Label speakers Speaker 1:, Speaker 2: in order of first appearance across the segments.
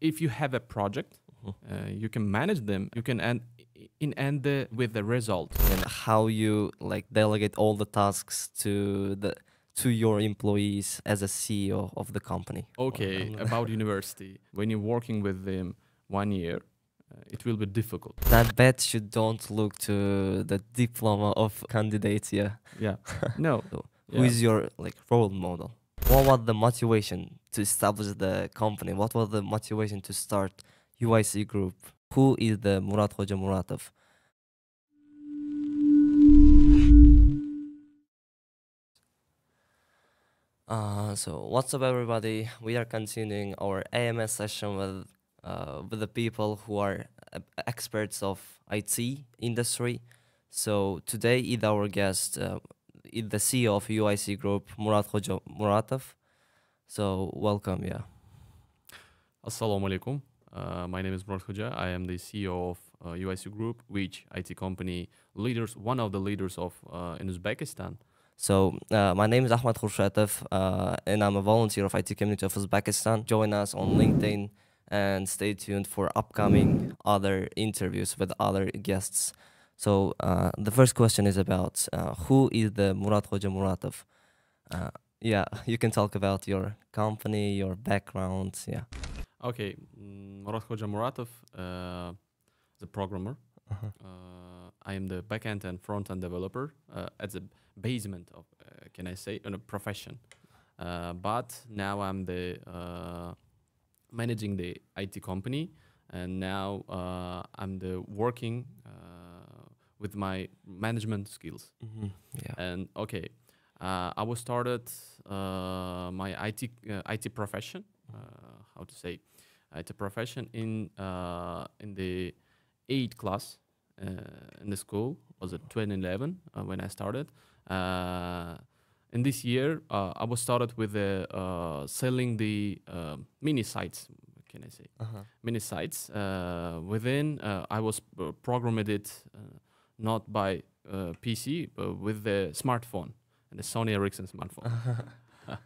Speaker 1: if you have a project, uh, you can manage them. You can end in end the, with the result.
Speaker 2: and how you like delegate all the tasks to the to your employees as a CEO of the company.
Speaker 1: Okay, about university. When you're working with them one year, uh, it will be difficult.
Speaker 2: That bet you don't look to the diploma of candidates. Yeah,
Speaker 1: Yeah. no.
Speaker 2: So,
Speaker 1: Yeah.
Speaker 2: who is your like role model? What was the motivation to establish the company? What was the motivation to start UIC Group? Who is the Murodkhuja Muratov? Uh, so what's up, everybody? We are continuing our AMS session with uh, with the people who are uh, experts of IT industry. So today, is our guest, uh, is the CEO of UIC Group, Murodkhuja Muratov. So welcome, yeah.
Speaker 1: Assalamu alaikum. Uh, my name is Murodkhuja. I am the CEO of uh, UIC Group, which IT company leaders, one of the leaders of uh, in Uzbekistan.
Speaker 2: So uh, my name is Ahmad Khurshratov, uh, and I'm a volunteer of IT community of Uzbekistan. Join us on LinkedIn and stay tuned for upcoming other interviews with other guests. So uh, the first question is about uh, who is the Murodkhuja Muratov? Uh, yeah, you can talk about your company, your background. Yeah.
Speaker 1: Okay, mm, Murodkhuja Muratov, uh, the programmer. Uh, I am the backend and front end developer uh, at the basement of, uh, can I say, in a profession. Uh, but now I'm the uh, managing the IT company, and now uh, I'm the working uh, with my management skills.
Speaker 2: Mhm, Yeah.
Speaker 1: And okay, uh, I was started uh, my IT uh, IT profession. Uh, how to say, IT profession in uh, in the eighth class uh, in the school was it 2011 uh, when I started. Uh, in this year, uh, I was started with the, uh, selling the uh, mini sites. Can I say?
Speaker 2: Uh-huh.
Speaker 1: many sites uh, within uh, i was uh, programmed it uh, not by uh, pc but with the smartphone and the sony ericsson smartphone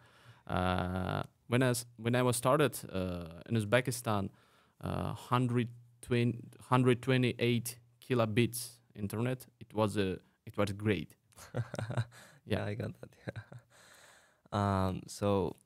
Speaker 1: uh, when, I when i was started uh, in uzbekistan uh, 120, 128 kilobits internet it was a it was great
Speaker 2: yeah,
Speaker 1: Yeah.
Speaker 2: I got that. Yeah. um, so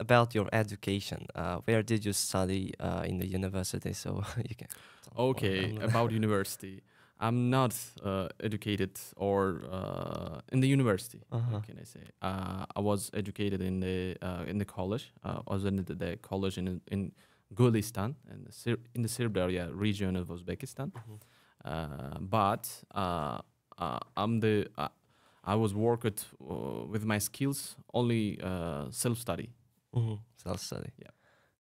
Speaker 2: about your education, uh, where did you study uh, in the university? So you can.
Speaker 1: Okay,
Speaker 2: about
Speaker 1: university. I'm not uh, educated or uh, in the university.
Speaker 2: Uh-huh.
Speaker 1: Can I say? Uh, I was educated in the uh, in the college. Uh, I was in the, the college in in Gulistan in the, Sir- in the Sirdarya region of Uzbekistan.
Speaker 2: Mhm.
Speaker 1: Uh, but uh, uh, I'm the uh, I was worked uh, with my skills only uh, self study.
Speaker 2: Mhm, Self study.
Speaker 1: Yeah.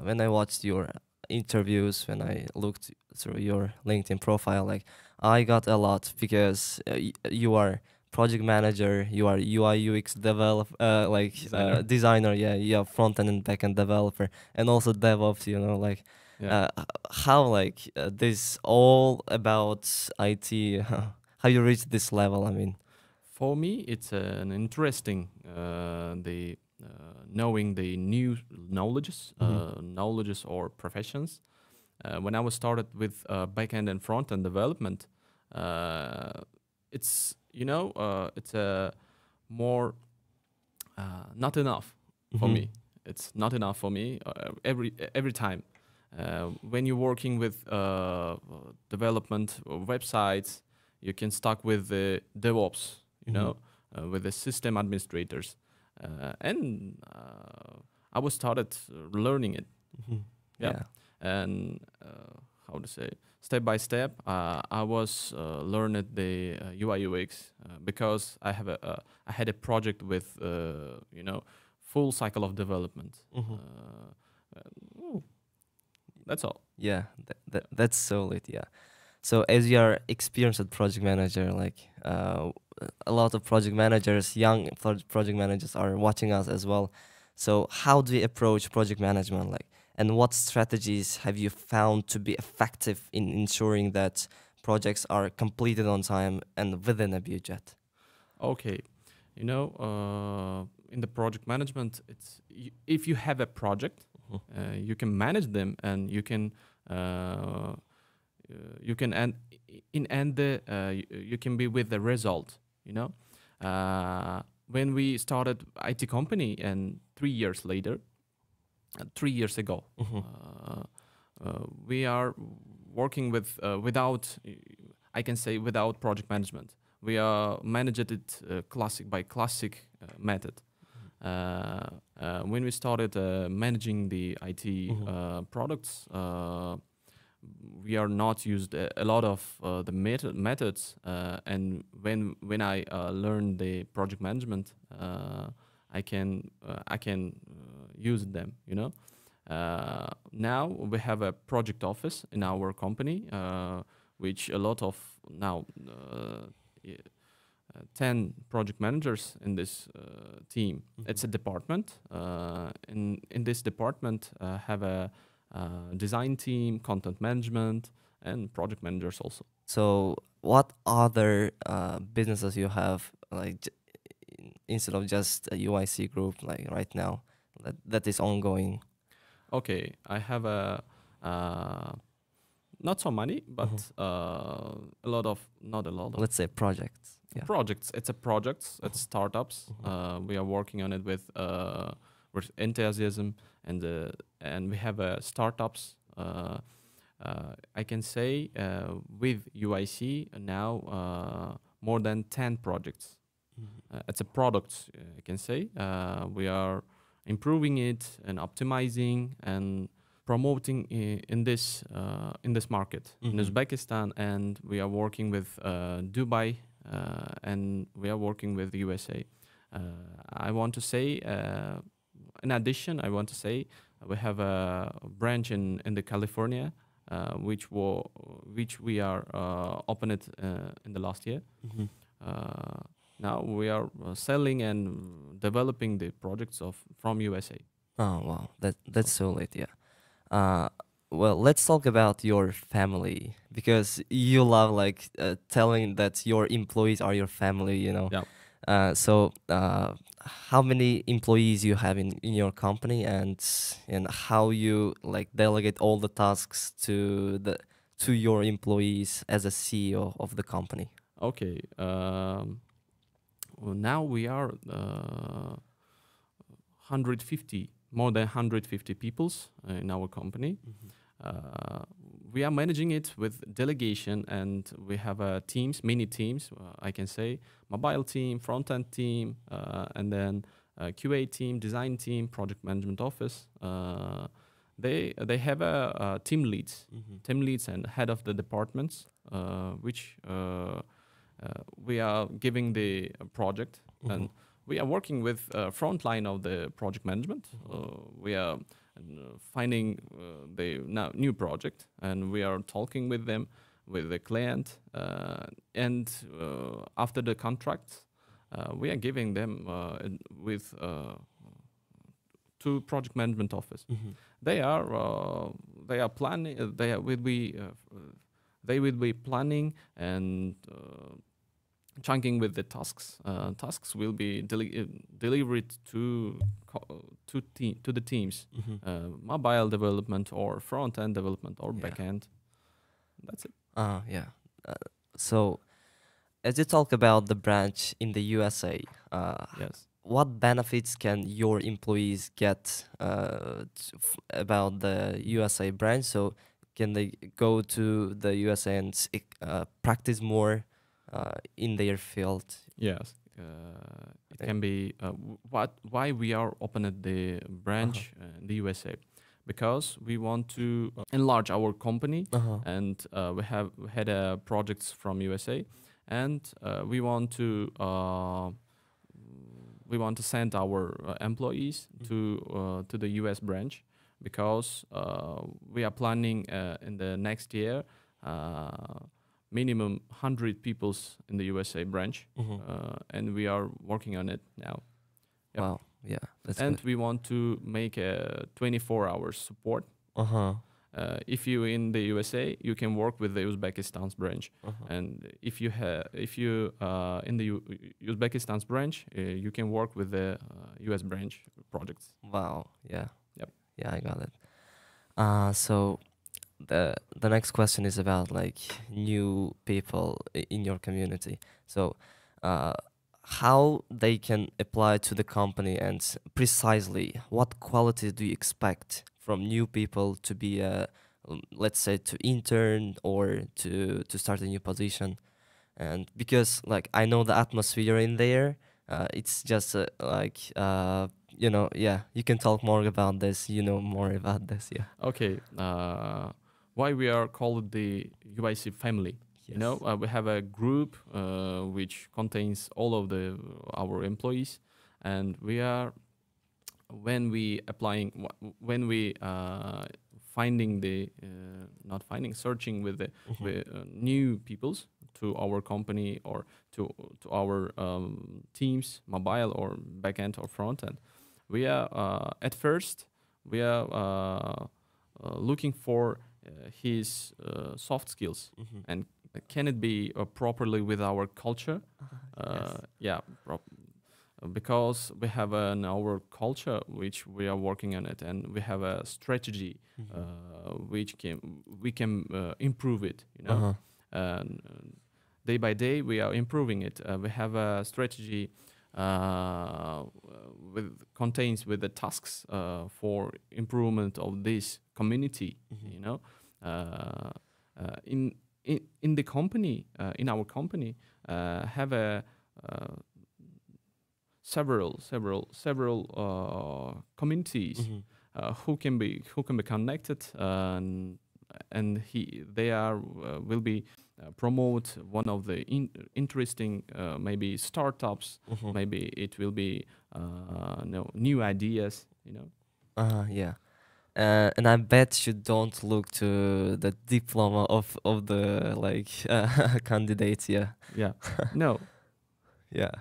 Speaker 2: When I watched your interviews, when I looked through your LinkedIn profile, like I got a lot because uh, you are project manager, you are UI UX develop, uh, like uh,
Speaker 1: Designer.
Speaker 2: designer. Yeah, you are front end and back end developer, and also DevOps. You know, like
Speaker 1: Yeah.
Speaker 2: uh, how like uh, this all about IT. how you reach this level? I mean.
Speaker 1: For me, it's an interesting uh, the uh, knowing the new knowledges, uh,
Speaker 2: Mhm.
Speaker 1: knowledges or professions. Uh, when I was started with uh, backend and front end development, uh, it's you know uh, it's a more uh, not enough for
Speaker 2: Mhm.
Speaker 1: me. It's not enough for me uh, every every time. Uh, when you're working with uh, development websites, you can stuck with the DevOps, you
Speaker 2: Mhm.
Speaker 1: know, uh, with the system administrators, uh, and uh, I was started learning it,
Speaker 2: Mhm.
Speaker 1: Yeah.
Speaker 2: yeah.
Speaker 1: And uh, how to say step by step, uh, I was uh, learning the uh, UI UX uh, because I have a uh, I had a project with uh, you know full cycle of development. Ooh, that's all.
Speaker 2: Yeah, that, that that's solid. Yeah. So as you are experienced project manager, like uh, a lot of project managers, young project managers are watching us as well. So how do we approach project management, like, and what strategies have you found to be effective in ensuring that projects are completed on time and within a budget?
Speaker 1: Okay, you know, uh, in the project management, it's if you have a project,
Speaker 2: Mhm.
Speaker 1: Uh, you can manage them, and you can uh, uh, you can end in end the uh, you, you can be with the result. You know, uh, when we started IT company, and three years later, three years ago, uh, uh, we are working with uh, without I can say without project management. We are managed it uh, classic by classic uh, method. Uh, uh, when we started uh, managing the IT
Speaker 2: Mhm.
Speaker 1: uh, products, uh, we are not used a, a lot of uh, the method methods. Uh, and when when I uh, learned the project management, uh, I can uh, I can use them. You know. Uh, now we have a project office in our company, uh, which a lot of now uh, uh, 10 project managers in this uh, team. It's a department. Uh, in, in this department, uh, have a uh, design team, content management, and project managers also.
Speaker 2: So, what other uh, businesses you have, like j- instead of just a UIC group, like right now, that that is ongoing?
Speaker 1: Okay, I have a uh, not so many, but uh, a lot of not a lot of
Speaker 2: Let's say projects. Yeah.
Speaker 1: projects. It's a projects. It's startups.
Speaker 2: Mhm.
Speaker 1: Uh, we are working on it with uh, with enthusiasm and uh, and we have uh, startups. Uh, uh, I can say uh, with UIC now uh, more than ten projects. Uh, it's a product. I can say uh, we are improving it and optimizing and promoting in this uh, in this market in
Speaker 2: Mhm.
Speaker 1: Uzbekistan, and we are working with uh, Dubai uh, and we are working with the USA. Uh, I want to say, uh, in addition, I want to say we have a branch in in the California, uh, which will which we are uh, opened uh, in the last year.
Speaker 2: Mhm.
Speaker 1: Uh, now we are uh, selling and developing the projects of from USA.
Speaker 2: Oh wow, that that's so late, yeah. Uh, well, let's talk about your family because you love like uh, telling that your employees are your family, you know.
Speaker 1: Yeah.
Speaker 2: Uh, so, uh, how many employees you have in, in your company, and and how you like delegate all the tasks to the to your employees as a CEO of the company?
Speaker 1: Okay. Um, now we are uh, 150, more than 150 peoples uh, in our company. Uh, we are managing it with delegation, and we have uh, teams, many teams. Uh, I can say mobile team, front end team, uh, and then uh, QA team, design team, project management office. Uh, they they have a, uh team leads, team leads and head of the departments, uh, which uh, uh, we are giving the uh, project and we are working with uh, front line of the project management. Uh, we are uh, finding uh, the now new project and we are talking with them, with the client, uh, and uh, after the contract, uh, we are giving them uh, with uh, to project management office. They are uh, they are planning uh, they are, will be uh, uh, they will be planning and uh, chunking with the tasks. Uh, tasks will be deli- uh, delivered to co- to te- to the teams. Uh, mobile development or front end development or
Speaker 2: Yeah.
Speaker 1: back end that's it.
Speaker 2: Uh, yeah. Uh, so, as you talk about the branch in the USA, uh,
Speaker 1: yes.
Speaker 2: what benefits can your employees get uh, about the USA branch? So, can they go to the USA and uh, practice more uh, in their field?
Speaker 1: Yes, uh, it can be uh, what why we are open at the branch uh, in the USA because we want to uh, enlarge our company
Speaker 2: Uh-huh.
Speaker 1: and uh, we have had uh, projects from USA and uh, we want to uh, we want to send our uh, employees to uh, to the US branch because uh, we are planning uh, in the next year uh, minimum 100 peoples in the USA branch uh, and we are working on it now yep.
Speaker 2: Wow. Yeah.
Speaker 1: And
Speaker 2: good.
Speaker 1: we want to make a 24 hours support
Speaker 2: Uh huh.
Speaker 1: uh, if you in the USA, you can work with the Uzbekistan's branch,
Speaker 2: Uh-huh.
Speaker 1: and if you have, if you uh, in the U- Uzbekistan's branch, uh, you can work with the uh, US branch projects.
Speaker 2: Wow. Yeah.
Speaker 1: Yep.
Speaker 2: Yeah, I got it. Uh, so the the next question is about like new people in your community. So, uh, how they can apply to the company and precisely what qualities do you expect from new people to be a um, let's say to intern or to to start a new position and because like i know the atmosphere in there uh, it's just uh, like uh, you know yeah you can talk more about this you know more about this yeah
Speaker 1: Okay. Why we are called the UIC family? You know, uh, we have a group uh, which contains all of the our employees, and we are when we applying when we uh, finding the uh, not finding searching with the
Speaker 2: Mhm.
Speaker 1: with uh, new peoples to our company or to to our um, teams, mobile or backend or front end. We are uh, at first we are uh, uh, looking for his uh, soft skills
Speaker 2: Mhm.
Speaker 1: and can it be uh, properly with our culture?
Speaker 2: Uh-huh. Yes.
Speaker 1: Uh, yeah, prop- uh, because we have an our culture which we are working on it, and we have a strategy
Speaker 2: Mhm.
Speaker 1: uh, which can we can uh, improve it. You know,
Speaker 2: Uh-huh.
Speaker 1: and uh, day by day we are improving it. Uh, we have a strategy uh, with contains with the tasks uh, for improvement of this community.
Speaker 2: Mhm.
Speaker 1: You know, uh, uh, in in in the company uh, in our company uh, have a uh, several several several uh, communities
Speaker 2: Mhm.
Speaker 1: uh, who can be who can be connected and and he they are uh, will be uh, promote one of the in, interesting uh, maybe startups
Speaker 2: Mhm.
Speaker 1: maybe it will be uh, no new ideas you know
Speaker 2: Uh-huh, yeah. Uh, and I bet you don't look to the diploma of of the like uh, candidates. Yeah,
Speaker 1: yeah no
Speaker 2: yeah.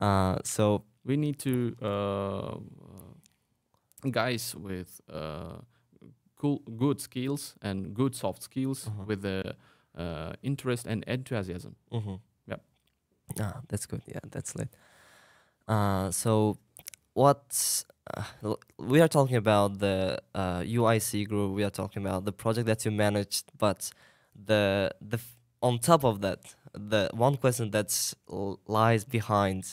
Speaker 2: Uh, so
Speaker 1: we need to uh, uh, guys with uh, cool good skills and good soft skills
Speaker 2: Uh-huh.
Speaker 1: with the uh, interest and enthusiasm
Speaker 2: Mm-hmm.
Speaker 1: Yep.
Speaker 2: Ah, that's good. Yeah, that's lit. Uh, so what uh, we are talking about the uh, UIC group. We are talking about the project that you managed, but the the f- on top of that, the one question that l- lies behind.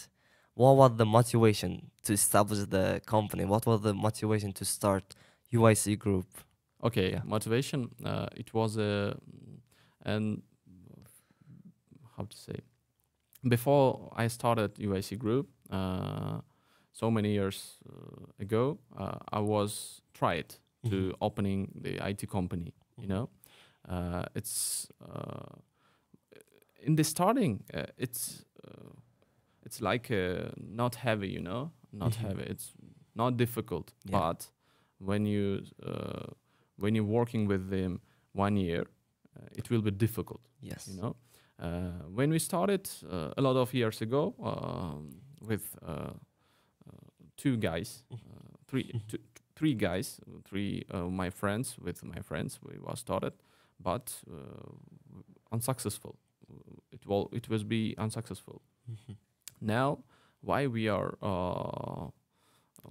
Speaker 2: What was the motivation to establish the company? What was the motivation to start UIC group?
Speaker 1: Okay,
Speaker 2: Yeah.
Speaker 1: motivation. Uh, it was a and how to say before I started UIC Group, uh, so many years uh, ago, uh, I was tried to opening the IT company. You know, uh, it's uh, in the starting. Uh, it's uh, it's like uh, not heavy. You know, not
Speaker 2: Mhm.
Speaker 1: heavy. It's not difficult,
Speaker 2: Yeah.
Speaker 1: but when you uh, when you're working with them one year, uh, it will be difficult.
Speaker 2: Yes.
Speaker 1: You know, uh, when we started uh, a lot of years ago um, with uh, uh, two guys, uh, three,
Speaker 2: Mhm.
Speaker 1: three guys, three uh, my friends with my friends, we was started, but uh, unsuccessful. It will it was be unsuccessful.
Speaker 2: Mhm.
Speaker 1: Now, why we are uh,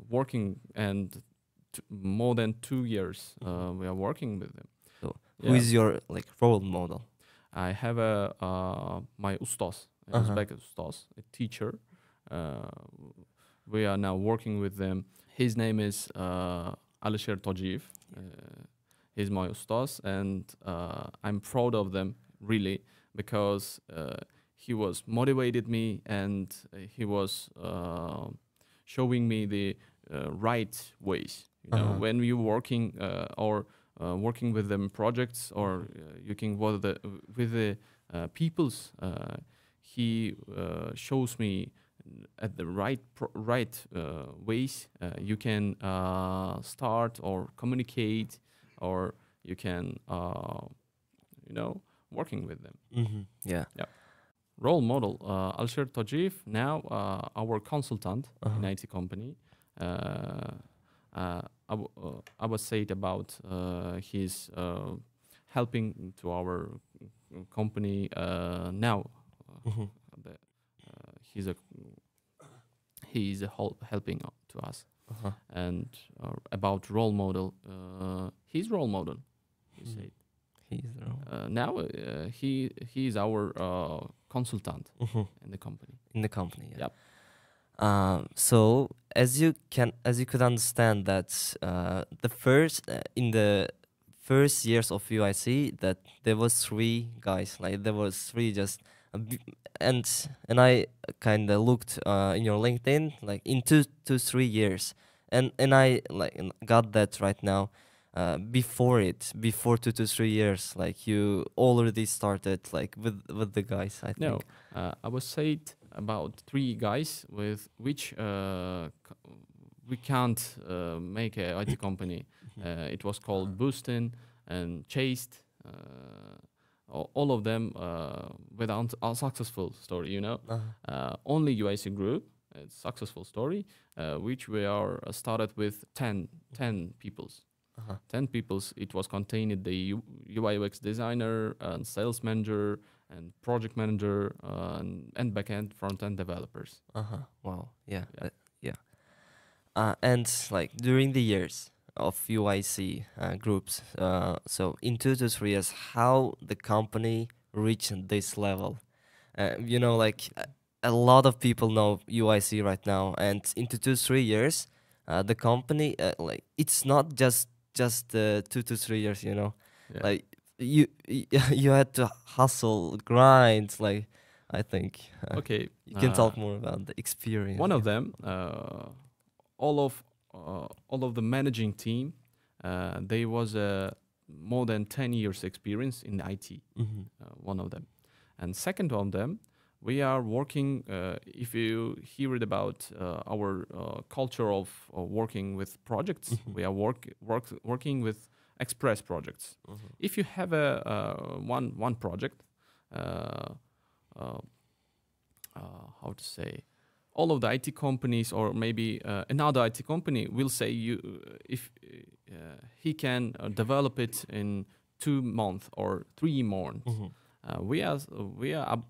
Speaker 1: working and more than two years uh, we are working with them.
Speaker 2: So,
Speaker 1: Yeah.
Speaker 2: Who is your like role model?
Speaker 1: I have a uh, my ustas, uh,
Speaker 2: Uh-huh.
Speaker 1: Uzbek ustas, a teacher. Uh, we are now working with them. His name is uh, Alisher Tojiv. Uh, he's my ustas, and uh, I'm proud of them really because uh, he was motivated me and he was uh, showing me the uh, right ways. You know,
Speaker 2: Uh-huh.
Speaker 1: when you're working uh, or uh, working with them projects or uh, you can work the, with the uh, peoples, uh, he uh, shows me at the right right uh, ways uh, you can uh, start or communicate or you can uh, you know working with them
Speaker 2: Mm-hmm. Yeah.
Speaker 1: role model uh, Alisher Tajif now uh, our consultant
Speaker 2: Uh-huh.
Speaker 1: in IT company uh, uh, I, w- uh, I was said about uh, his uh, helping to our uh, company uh, now uh,
Speaker 2: Mhm.
Speaker 1: the, uh, he's a he's a hel- helping to us
Speaker 2: Uh-huh.
Speaker 1: and uh, about role model. Uh, his role model, he
Speaker 2: Mhm.
Speaker 1: said.
Speaker 2: He's.
Speaker 1: Uh, now uh, he he is our uh, consultant
Speaker 2: Mhm.
Speaker 1: in the company.
Speaker 2: in the company. Yeah.
Speaker 1: Yep.
Speaker 2: Um, so as you can, as you could understand that uh, the first uh, in the first years of UIC that there was three guys like there was three just and and I kind of looked uh, in your LinkedIn like in two to three years and and I like got that right now. Uh, before it, before two to three years, like you already started like with with the guys. I think.
Speaker 1: No, uh, I was said about three guys with which uh, we can't uh, make a IT company. Uh, it was called Boostin and Chased. Uh, all, of them uh, without a successful story, you know.
Speaker 2: Uh-huh.
Speaker 1: Uh, only UIC Group, a successful story, uh, which we are uh, started with 10, 10 peoples.
Speaker 2: Uh-huh.
Speaker 1: 10 people It was contained the U- UI UX designer and sales manager and project manager uh, and, and backend front end developers.
Speaker 2: Uh huh. Wow. Yeah.
Speaker 1: Yeah.
Speaker 2: Uh, yeah. Uh, and like during the years of UIC uh, groups, uh, so in two to three years, how the company reached this level? Uh, you know, like a, a lot of people know UIC right now, and in two to three years, uh, the company uh, like it's not just just uh, two to three years. You know,
Speaker 1: Yeah.
Speaker 2: like you you had to hustle, grind. Like I think. Uh,
Speaker 1: okay.
Speaker 2: you can
Speaker 1: uh,
Speaker 2: talk more about the experience.
Speaker 1: One of them, uh, all of uh, all of the managing team, uh, they was uh, more than 10 years experience in IT.
Speaker 2: Mhm.
Speaker 1: uh, one of them. And second of them, we are working. Uh, if you hear it about uh, our uh, culture of uh, working with projects,
Speaker 2: Mhm.
Speaker 1: we are work, work working with express projects.
Speaker 2: Mhm.
Speaker 1: If you have a uh, one one project, uh, uh, uh, how to say, all of the IT companies or maybe uh, another IT company will say you if uh, he can uh, develop it in two months or three months.
Speaker 2: Mhm.
Speaker 1: Uh, we are we are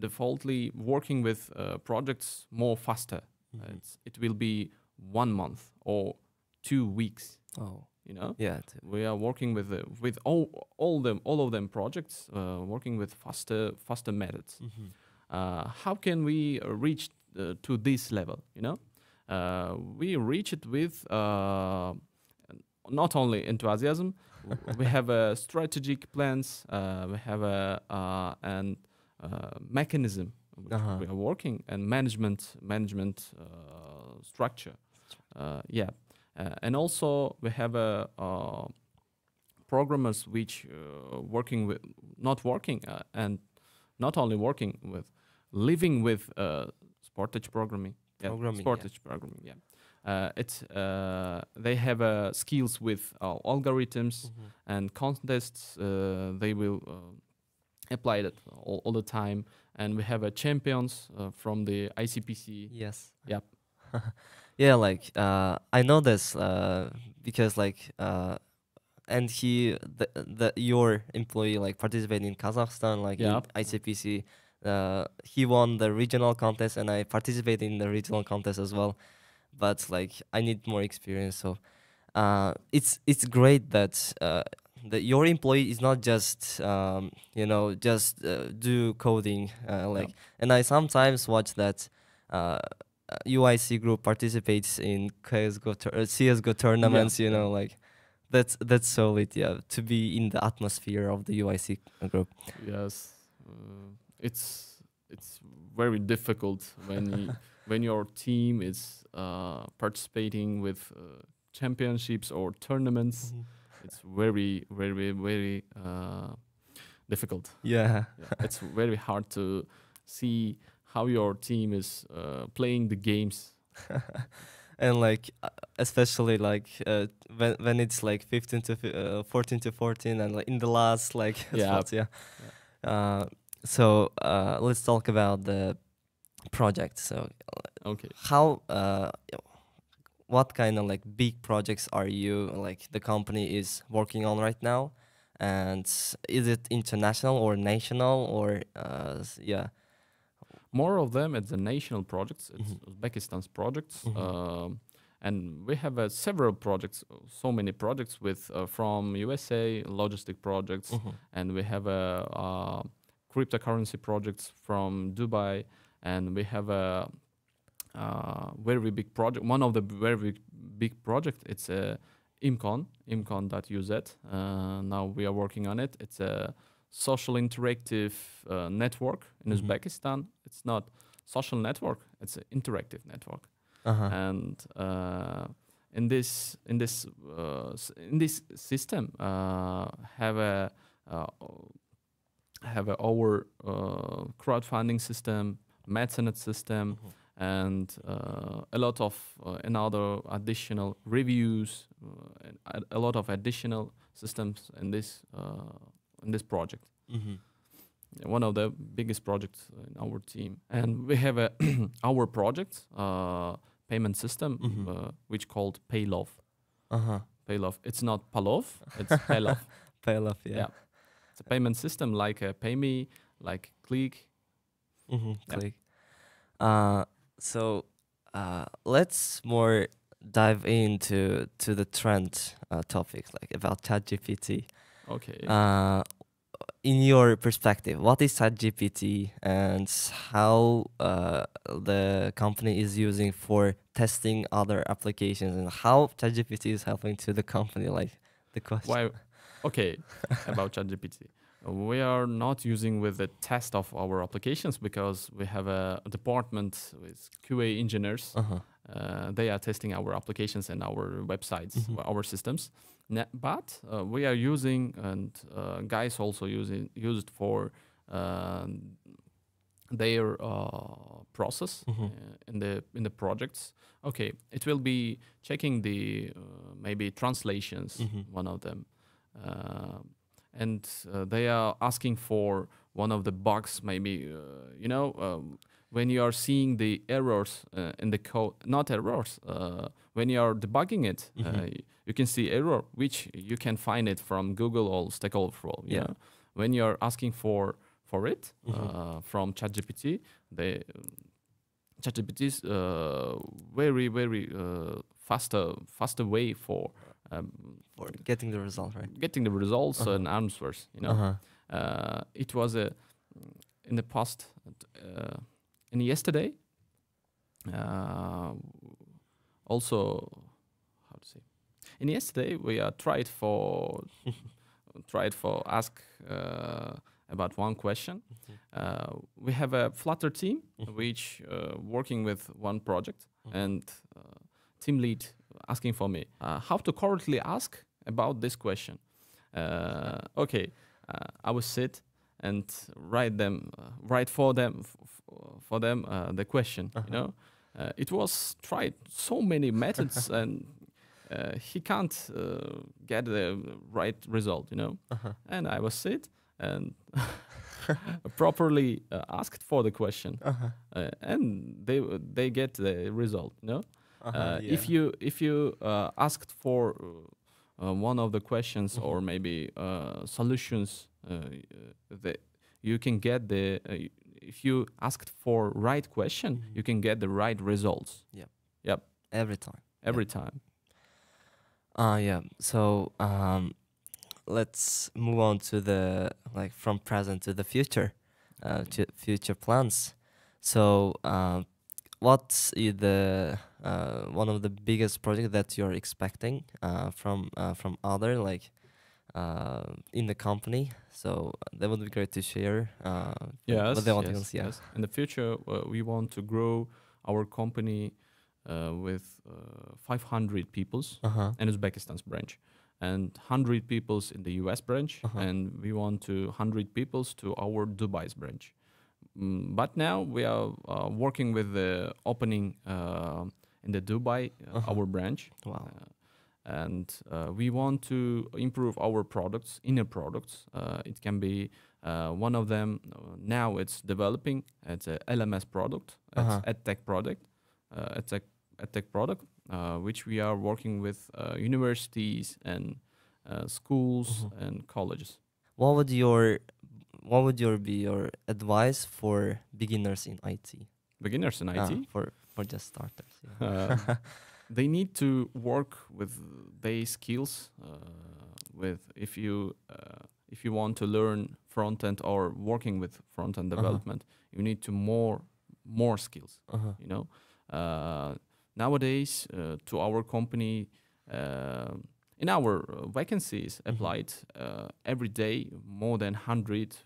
Speaker 1: defaultly working with uh, projects more faster.
Speaker 2: Mhm.
Speaker 1: It's, it will be one month or two weeks.
Speaker 2: Oh,
Speaker 1: You know,
Speaker 2: yeah.
Speaker 1: we are working with uh, with all all them all of them projects, uh, working with faster faster methods.
Speaker 2: mhm.
Speaker 1: Uh, how can we reach uh, to this level? You know, uh, we reach it with uh, not only enthusiasm. we have a strategic plans. Uh, we have a uh, an uh, mechanism
Speaker 2: Uh-huh.
Speaker 1: we are working and management management uh, structure. Uh, yeah, uh, and also we have a uh, programmers which uh, working with not working uh, and not only working with living with uh, Sportage programming. Yeah,
Speaker 2: Programming, yeah.
Speaker 1: Sportage programming. Yeah, uh, it's uh, they have uh, skills with uh, algorithms
Speaker 2: Mhm.
Speaker 1: and contests. Uh, they will apply that all, all the time, and we have a champions uh, from the ICPC.
Speaker 2: Yes.
Speaker 1: Yep.
Speaker 2: yeah, like uh, I know this uh, because like uh, and he the, the your employee like participated in Kazakhstan like
Speaker 1: Yep.
Speaker 2: in ICPC. Uh, he won the regional contest and I participated in the regional contest as well. But like I need more experience, so uh, it's it's great that uh, that your employee is not just um, you know just uh, do coding uh, like and I sometimes watch that uh, uh, UIC group participates in CS:GO tur- uh, CS:GO tournaments. You know, like that's that's solid. Yeah, to be in the atmosphere of the UIC group.
Speaker 1: Yes, uh, it's it's very difficult when you, when your team is uh, participating with uh, championships or tournaments. It's very very very uh, difficult.
Speaker 2: Yeah.
Speaker 1: Yeah, it's very hard to see how your team is uh, playing the games.
Speaker 2: and like uh, especially like uh, when when it's like 15 to uh, 14 to 14 and like in the last like
Speaker 1: Yeah.
Speaker 2: spots yeah, Uh, so uh, let's talk about the project so
Speaker 1: Okay.
Speaker 2: how uh what kind of like big projects are you like the company is working on right now and is it international or national or uh yeah
Speaker 1: More of them at the national projects. It's
Speaker 2: Mhm.
Speaker 1: Uzbekistan's projects.
Speaker 2: Mhm.
Speaker 1: Um, and we have uh, several projects, so many projects with uh, from USA logistic projects,
Speaker 2: Mhm.
Speaker 1: and we have a uh, cryptocurrency projects from Dubai, and we have a uh, very big project. One of the very big, big project. It's a Imcon, imcon.uz. Uh, now we are working on it. It's a social interactive uh, network in
Speaker 2: Mhm.
Speaker 1: Uzbekistan. It's not social network. It's an interactive network
Speaker 2: Uh-huh.
Speaker 1: and uh, in this in this uh, in this system uh, have a uh, have a our uh, crowdfunding system, mecenas system,
Speaker 2: Mhm.
Speaker 1: And uh, a lot of uh, another additional reviews, uh, and a- a lot of additional systems in this uh, in this project
Speaker 2: Mhm.
Speaker 1: one of the biggest projects in our team. And we have a our project uh, payment system,
Speaker 2: Mhm.
Speaker 1: uh, which called Paylov.
Speaker 2: Uh-huh.
Speaker 1: Paylov. It's not Palov. It's Paylov.
Speaker 2: Pay off, yeah.
Speaker 1: Yeah. It's a payment system like uh, PayMe, like Click.
Speaker 2: Mm-hmm.
Speaker 1: Yeah.
Speaker 2: Click. Uh, so uh, let's more dive into to the trend uh, topic, like about ChatGPT.
Speaker 1: Okay.
Speaker 2: Uh, in your perspective, what is ChatGPT and how uh, the company is using for testing other applications and how ChatGPT is helping to the company? Like the question.
Speaker 1: Why? Okay. about ChatGPT. We are not using with the test of our applications because we have a department with QA engineers.
Speaker 2: Uh-huh.
Speaker 1: uh, they are testing our applications and our websites,
Speaker 2: Mhm.
Speaker 1: our systems. Ne- but uh, we are using, and uh, guys also using used for um their uh, process
Speaker 2: Mhm.
Speaker 1: uh, in the in the projects. Okay, it will be checking the uh, maybe translations,
Speaker 2: Mhm.
Speaker 1: one of them, uh, and uh, they are asking for one of the bugs, maybe uh, you know. Um, when you are seeing the errors uh, in the code, not errors, uh, when you are debugging it, uh,
Speaker 2: Mhm.
Speaker 1: y- you can see error, which you can find it from Google or Stack Overflow.
Speaker 2: Yeah.
Speaker 1: know? When you are asking for for it
Speaker 2: Mhm.
Speaker 1: uh, from ChatGPT, the ChatGPT is uh, very very uh, faster faster way for um,
Speaker 2: For getting the result, right?
Speaker 1: getting the results
Speaker 2: Uh-huh.
Speaker 1: and answers. You know,
Speaker 2: Uh-huh.
Speaker 1: uh, it was a in the past uh, in yesterday uh, also how to say in yesterday we uh, tried for tried for ask uh, about one question uh, we have a flutter team
Speaker 2: Mhm.
Speaker 1: which uh, working with one project
Speaker 2: Mhm.
Speaker 1: and uh, team lead asking for me uh, how to correctly ask about this question uh, okay uh, i will sit and write them uh, write for them for them uh, the question
Speaker 2: Uh-huh.
Speaker 1: you know uh, it was tried so many methods and uh, he can't uh, get the right result you know
Speaker 2: Uh-huh.
Speaker 1: and i was sit and properly uh, asked for the question
Speaker 2: Uh-huh.
Speaker 1: uh, and they they get the result you know
Speaker 2: Uh-huh.
Speaker 1: uh, if you if you uh, asked for uh, uh, one of the questions
Speaker 2: Mhm.
Speaker 1: or maybe uh, solutions that you can get the uh, if you asked for right question
Speaker 2: Mhm.
Speaker 1: you can get the right results Yep. Yep.
Speaker 2: every time.
Speaker 1: every time
Speaker 2: Uh yeah. So um let's move on to the like from present to the future. Uh to future plans. So um what's the uh one of the biggest project that you're expecting uh from uh from other like uh in the company? So that would be great to share. Uh
Speaker 1: yes,
Speaker 2: what they want
Speaker 1: yes,
Speaker 2: else, yeah.
Speaker 1: yes. in the future uh, we want to grow our company uh, with uh, 500 peoples
Speaker 2: Uh-huh.
Speaker 1: in Uzbekistan's branch and 100 peoples in the US branch
Speaker 2: Uh-huh.
Speaker 1: and we want to 100 peoples to our Dubai's branch. Mm, but now we are uh, working with the opening uh, in the Dubai uh,
Speaker 2: Uh-huh.
Speaker 1: our branch
Speaker 2: Wow.
Speaker 1: uh, and uh, we want to improve our products inner products uh, it can be uh, one of them uh, now it's developing it's a lms product
Speaker 2: Uh-huh.
Speaker 1: it's edtech product uh, edtech, edtech product uh, which we are working with uh, universities and uh, schools
Speaker 2: Mhm.
Speaker 1: and colleges
Speaker 2: What would your what would your be your advice for beginners in IT?
Speaker 1: beginners in
Speaker 2: Ah,
Speaker 1: it
Speaker 2: for for just starters. Yeah.
Speaker 1: uh, they need to work with their skills. Uh, with if you uh, if you want to learn front end or working with front end
Speaker 2: Uh-huh.
Speaker 1: development, you need to more more skills.
Speaker 2: Uh-huh.
Speaker 1: You know, uh, nowadays uh, to our company. Uh, in our uh, vacancies
Speaker 2: Mhm.
Speaker 1: applied uh, every day more than 100 uh,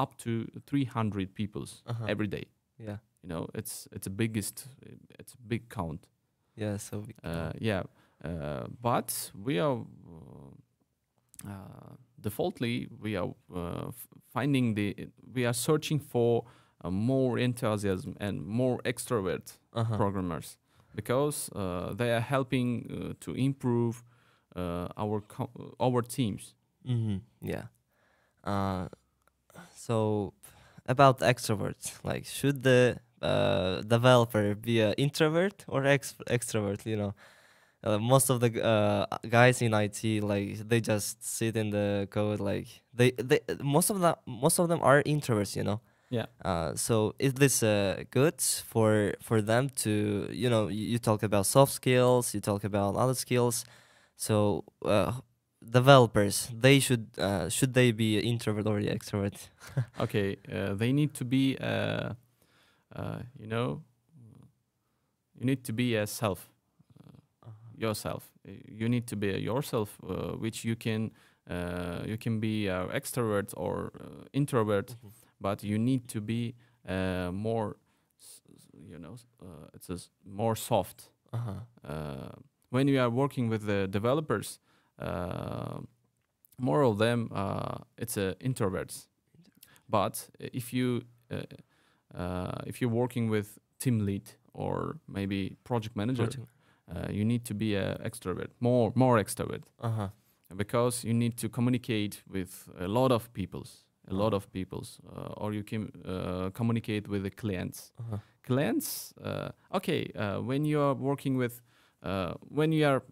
Speaker 1: up to 300 peoples
Speaker 2: Uh-huh.
Speaker 1: every day
Speaker 2: Yeah.
Speaker 1: you know it's it's a biggest it's a big count
Speaker 2: Yeah. So we
Speaker 1: uh, yeah uh, but we are uh, uh, defaultly we are uh, f- finding the we are searching for uh, more enthusiasm and more extrovert
Speaker 2: uh-huh.
Speaker 1: programmers because uh, they are helping uh, to improve uh, our co- our teams
Speaker 2: Mm-hmm. Yeah. Uh, so about extroverts, like should the uh, developer be an introvert or ex- extrovert? You know, uh, most of the uh, guys in IT like they just sit in the code. Like they, they most of them most of them are introverts. You know.
Speaker 1: yeah
Speaker 2: Uh, so is this uh, good for for them to you know you, you talk about soft skills, you talk about other skills. So uh, developers they should uh, should they be introvert or extrovert?
Speaker 1: okay uh, they need to be uh, uh, you know you need to be a self uh, yourself you need to be a yourself uh, which you can uh, you can be uh, extrovert or uh, introvert but you need to be uh, more you know uh, it's a s- more soft
Speaker 2: Uh-huh.
Speaker 1: uh, when you are working with the developers, more of them uh, it's uh, introverts. But if you uh, uh, if you're working with team lead or maybe project manager,
Speaker 2: Project-
Speaker 1: uh, you need to be a extrovert, more more extrovert,
Speaker 2: Uh-huh.
Speaker 1: because you need to communicate with a lot of peoples, a lot of peoples, uh, or you can uh, communicate with the clients
Speaker 2: Uh-huh.
Speaker 1: clients uh, okay uh, when you are working with uh, when you are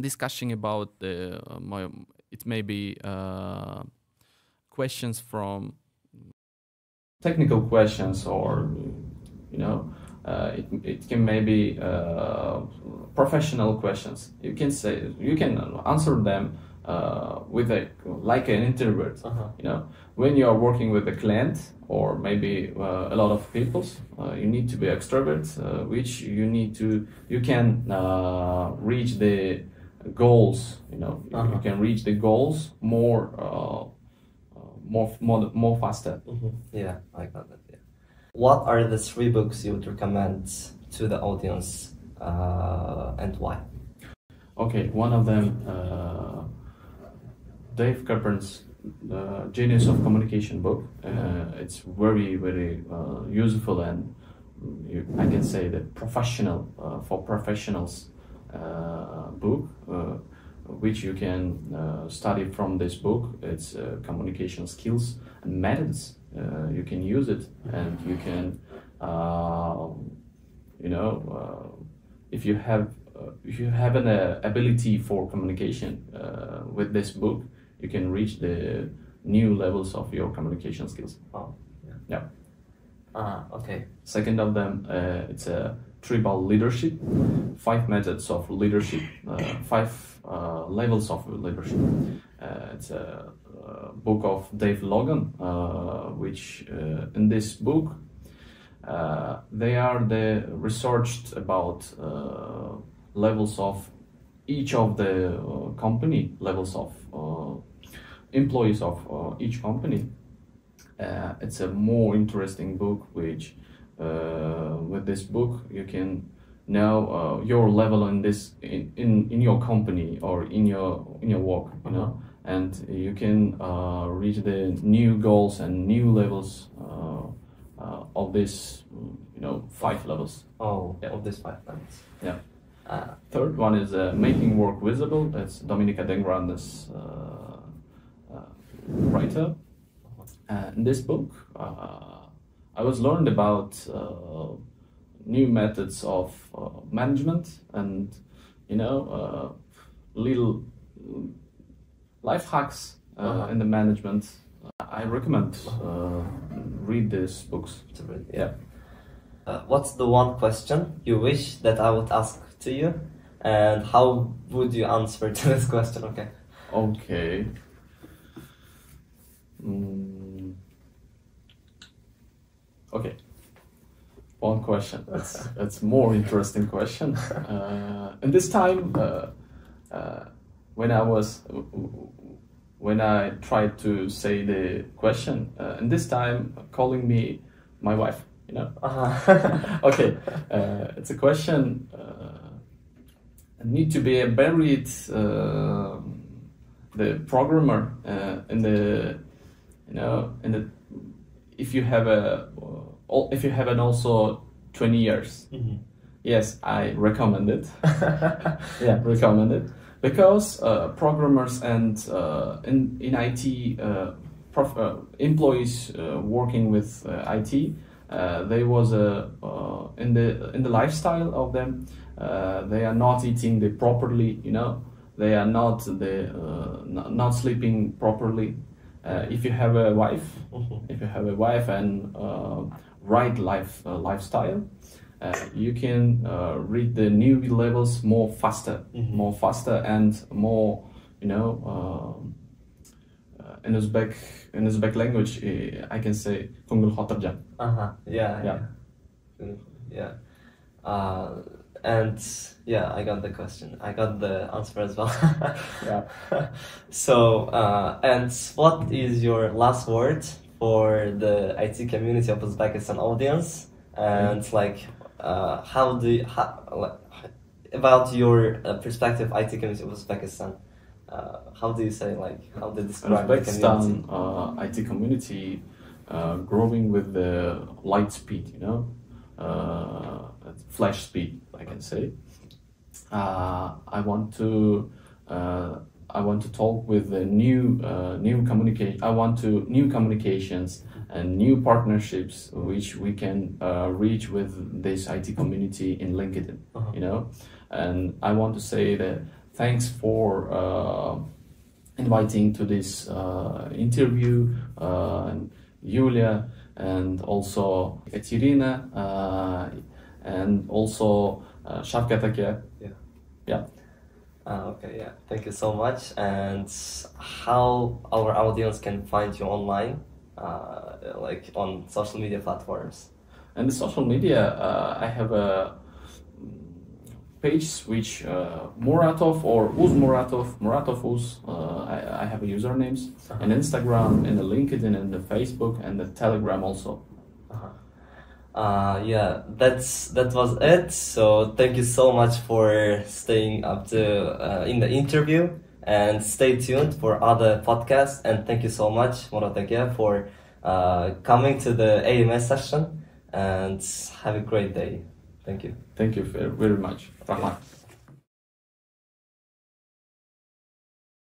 Speaker 1: discussing about the uh, my, it may be uh, questions from technical questions or you know uh, it, it can maybe uh, professional questions you can say you can answer them uh, with a like an introvert
Speaker 2: Uh-huh.
Speaker 1: you know when you are working with a client or maybe uh, a lot of people uh, you need to be extrovert uh, which you need to you can uh, reach the goals you know You- you
Speaker 2: Uh-huh.
Speaker 1: can reach the goals more uh, uh, more more more faster
Speaker 2: Yeah, I got that. Yeah. What are the three books you would recommend to the audience, uh, and why?
Speaker 1: Okay, one of them, uh, Dave Cameron's uh, Genius of Communication book. Uh, it's very, very uh, useful and mm, you, I can say the professional uh, for professionals book, uh, which you can uh, study from this book. It's uh, communication skills and methods. Uh, you can use it and you can, uh, you know, uh, if you have uh, if you have an uh, ability for communication uh, with this book, you can reach the new levels of your communication skills.
Speaker 2: Oh, yeah.
Speaker 1: Yeah.
Speaker 2: Ah, okay.
Speaker 1: Second of them, uh, it's a tribal leadership, five methods of leadership, uh, five uh, levels of leadership. Uh, it's a, book of Dave Logan, which in this book uh, they are the researched about uh, levels of each of the uh, company levels of employees of each company it's a more interesting book which with this book you can know uh, your level in this in, in, in your company or in your in your work you know and you can uh, reach the new goals and new levels uh, uh, of this you know five levels
Speaker 2: Oh,
Speaker 1: Yeah.
Speaker 2: of these five levels.
Speaker 1: Yeah.
Speaker 2: Uh,
Speaker 1: third one is uh, making work visible that's Dominica DeGrandis's uh, uh, writer uh, in this book, uh, I was learned about uh, new methods of uh, management and you know uh, little life hacks uh,
Speaker 2: Uh-huh.
Speaker 1: in the management. I recommend uh, read these books. Yeah.
Speaker 2: uh, what's the one question you wish that I would ask to you, and how would you answer to this question? Okay.
Speaker 1: Okay. Mm. Okay. One question. That's that's more interesting question. Uh, and this time, uh, uh, when I was when I tried to say the question, uh, and this time calling me my wife. You know.
Speaker 2: Uh-huh.
Speaker 1: okay. Uh, it's a question. Uh, need to be a buried uh, the programmer uh, in the you know in the if you have a if you have an also 20 years.
Speaker 2: Mhm.
Speaker 1: yes i recommend it. Yeah recommend it. Because uh, programmers and uh, in in it uh, prof, uh, employees uh, working with uh, it uh, they was a uh, in the in the lifestyle of them uh, they are not eating the properly you know. They are not the uh, not, not sleeping properly if you have a wife
Speaker 2: Mhm.
Speaker 1: if you have a wife and uh, right life uh, lifestyle uh, you can uh, read the new levels more faster
Speaker 2: Mhm.
Speaker 1: more faster and more you know um, uh, in Uzbek in Uzbek language eh, I can say Kungul
Speaker 2: Uh-huh. Yeah.
Speaker 1: Yeah.
Speaker 2: Yeah. Yeah. Uh, and yeah, I got the question. I got the answer as well.
Speaker 1: yeah
Speaker 2: so, uh, and what is your last word for the IT community of Uzbekistan audience? And like, uh, how do you, how, like, about your uh, perspective, IT community of Uzbekistan? Uh, how do you say like how do you describe the community?
Speaker 1: Uzbekistan uh, IT community uh, growing with the light speed, you know, flash speed, I can say. Uh, I want to uh, I want to talk with the new uh, new communication. I want to new communications and new partnerships which we can uh, reach with this IT community in LinkedIn.
Speaker 2: Uh-huh.
Speaker 1: You know, and I want to say that thanks for uh, inviting to this uh, interview uh, and Yulia and also Katerina uh, and also uh, Shavkat Ake.
Speaker 2: Uh, okay, yeah. Thank you so much. And how our audience can find you online, uh, like on social media platforms.
Speaker 1: And the social media, uh, I have a page which uh, Muratov or Uz Muratov, Muratov Uz, uh, I, I have a usernames, and Instagram, and the LinkedIn, and the Facebook, and the Telegram also.
Speaker 2: Uh huh. yeah, that's that was it. So thank you so much for staying up to uh, in the interview, and stay tuned for other podcasts. And thank you so much, Monotakia, for uh, coming to the AMS session. And have a great day. Thank you.
Speaker 1: Thank you very, very much. Rahmat.